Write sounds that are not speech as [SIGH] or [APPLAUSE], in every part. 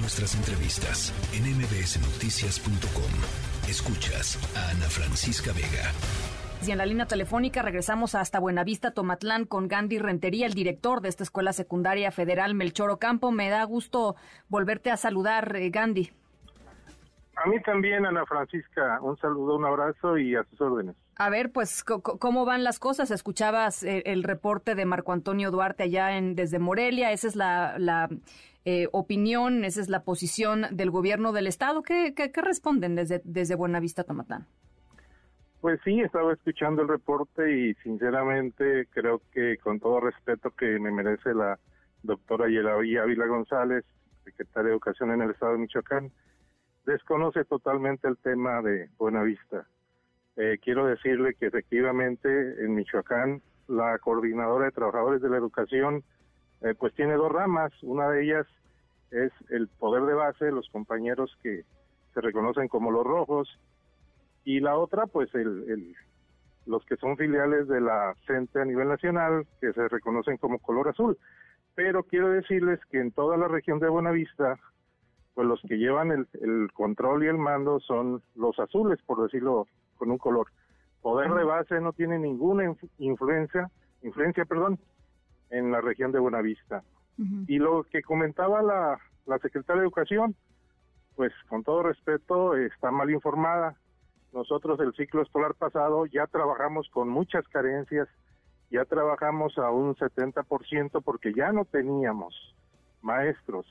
Nuestras entrevistas en mbsnoticias.com. Escuchas a Ana Francisca Vega. Y en la línea telefónica regresamos hasta Buenavista, Tomatlán, con Gandhi Rentería, el director de esta Escuela Secundaria Federal Melchor Ocampo. Me da gusto volverte a saludar, eh, Gandhi. A mí también, Ana Francisca, un saludo, un abrazo y a sus órdenes. A ver, pues, ¿cómo van las cosas? Escuchabas eh, el reporte de Marco Antonio Duarte allá en, desde Morelia. Esa es la, eh, opinión, esa es la posición del gobierno del Estado. ¿Qué, responden desde, desde Buenavista, Tomatlán? Pues sí, estaba escuchando el reporte y sinceramente creo que con todo respeto que me merece la doctora Yelaví Ávila González, secretaria de Educación en el Estado de Michoacán, desconoce totalmente el tema de Buenavista. Eh, quiero decirle que efectivamente en Michoacán la coordinadora de trabajadores de la educación eh, pues tiene dos ramas. Una de ellas es el poder de base, los compañeros que se reconocen como los rojos, y la otra, pues el, los que son filiales de la CENTE a nivel nacional, que se reconocen como color azul. Pero quiero decirles que en toda la región de Buenavista, pues los que llevan el, control y el mando son los azules, por decirlo con un color. Poder de base no tiene ninguna influencia, influencia, perdón, en la región de Buenavista. Y lo que comentaba la, la secretaria de Educación, pues con todo respeto, está mal informada. Nosotros el ciclo escolar pasado ya trabajamos con muchas carencias, ya trabajamos a un 70% porque ya no teníamos maestros.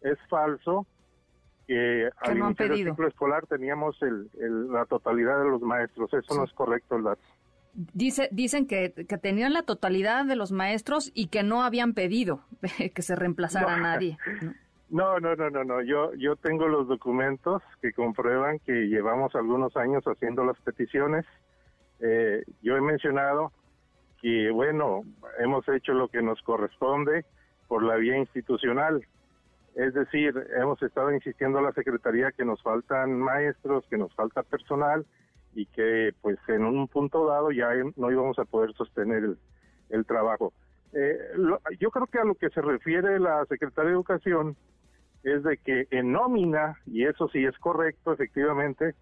Es falso que, al iniciar el ciclo escolar teníamos la totalidad de los maestros. Eso no es correcto el dato. Dice, dicen que, tenían la totalidad de los maestros y que no habían pedido [LAUGHS] que se reemplazara a nadie. No, no, no, no, no. Yo, yo tengo los documentos que comprueban que llevamos algunos años haciendo las peticiones. Eh, yo he mencionado que, bueno, hemos hecho lo que nos corresponde por la vía institucional. Es decir, hemos estado insistiendo a la Secretaría que nos faltan maestros, que nos falta personal y que, pues, en un punto dado ya no íbamos a poder sostener el, trabajo. Eh, yo creo que a lo que se refiere la Secretaría de Educación es de que en nómina, y eso sí es correcto, efectivamente,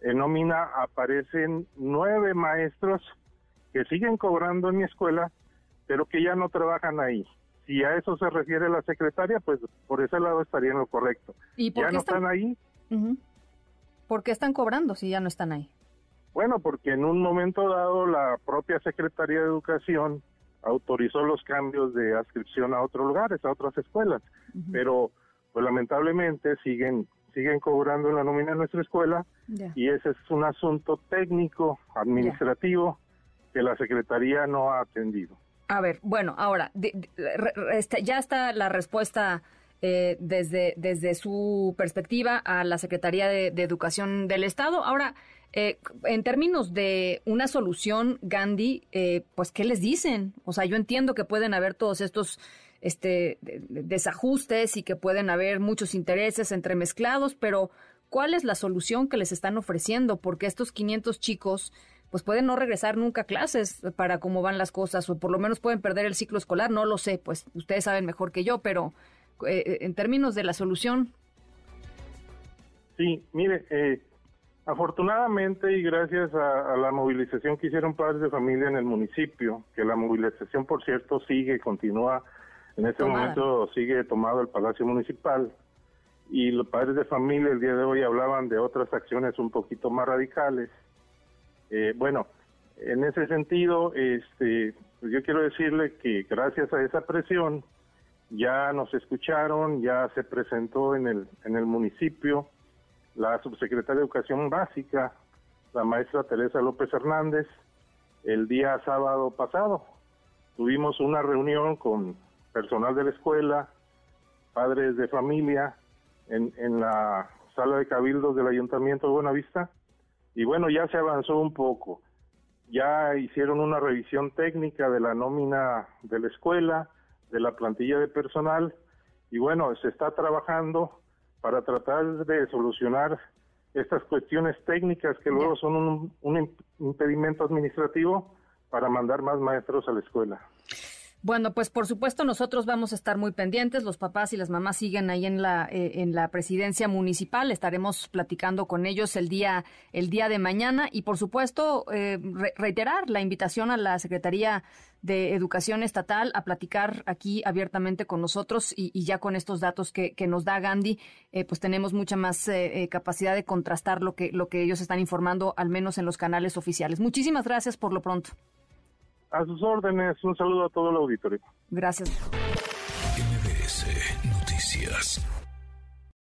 en nómina aparecen nueve maestros que siguen cobrando en mi escuela, pero que ya no trabajan ahí. Si a eso se refiere la secretaria, pues por ese lado estaría en lo correcto. ¿Y por ya no están, ahí. ¿Por qué están cobrando si ya no están ahí? Bueno, porque en un momento dado la propia Secretaría de Educación autorizó los cambios de adscripción a otros lugares, a otras escuelas, pero pues lamentablemente siguen siguen cobrando en la nómina de nuestra escuela y ese es un asunto técnico, administrativo, que la Secretaría no ha atendido. A ver, bueno, ahora, este, ya está la respuesta eh, desde, desde su perspectiva a la Secretaría de, Educación del Estado. Ahora, eh, en términos de una solución, Gandhi, eh, pues, ¿qué les dicen? O sea, yo entiendo que pueden haber todos estos este, desajustes y que pueden haber muchos intereses entremezclados, pero ¿cuál es la solución que les están ofreciendo? Porque estos 500 chicos pues pueden no regresar nunca a clases para cómo van las cosas o por lo menos pueden perder el ciclo escolar, no lo sé, pues ustedes saben mejor que yo, pero eh, en términos de la solución. Sí, mire, eh, afortunadamente y gracias a, la movilización que hicieron padres de familia en el municipio, que la movilización, por cierto, sigue, continúa en este momento sigue tomado el Palacio Municipal y los padres de familia el día de hoy hablaban de otras acciones un poquito más radicales. Eh, bueno, en ese sentido, este, pues yo quiero decirle que gracias a esa presión ya nos escucharon, ya se presentó en el en el municipio la subsecretaria de Educación Básica, la maestra Teresa López Hernández, el día sábado pasado. Tuvimos una reunión con personal de la escuela, padres de familia, en, en la sala de cabildos del Ayuntamiento de Buenavista. Y bueno, ya se avanzó un poco. Ya hicieron una revisión técnica de la nómina de la escuela, de la plantilla de personal. Y bueno, se está trabajando para tratar de solucionar estas cuestiones técnicas que luego son un, un impedimento administrativo para mandar más maestros a la escuela. Bueno, pues por supuesto nosotros vamos a estar muy pendientes. Los papás y las mamás siguen ahí en la eh, en la presidencia municipal. Estaremos platicando con ellos el día el día de mañana y por supuesto eh, reiterar la invitación a la Secretaría de Educación Estatal a platicar aquí abiertamente con nosotros y, ya con estos datos que, nos da Gandhi, eh, pues tenemos mucha más capacidad de contrastar lo que lo que ellos están informando, al menos en los canales oficiales. Muchísimas gracias por lo pronto. A sus órdenes, un saludo a todo el auditorio. Gracias. MBS Noticias.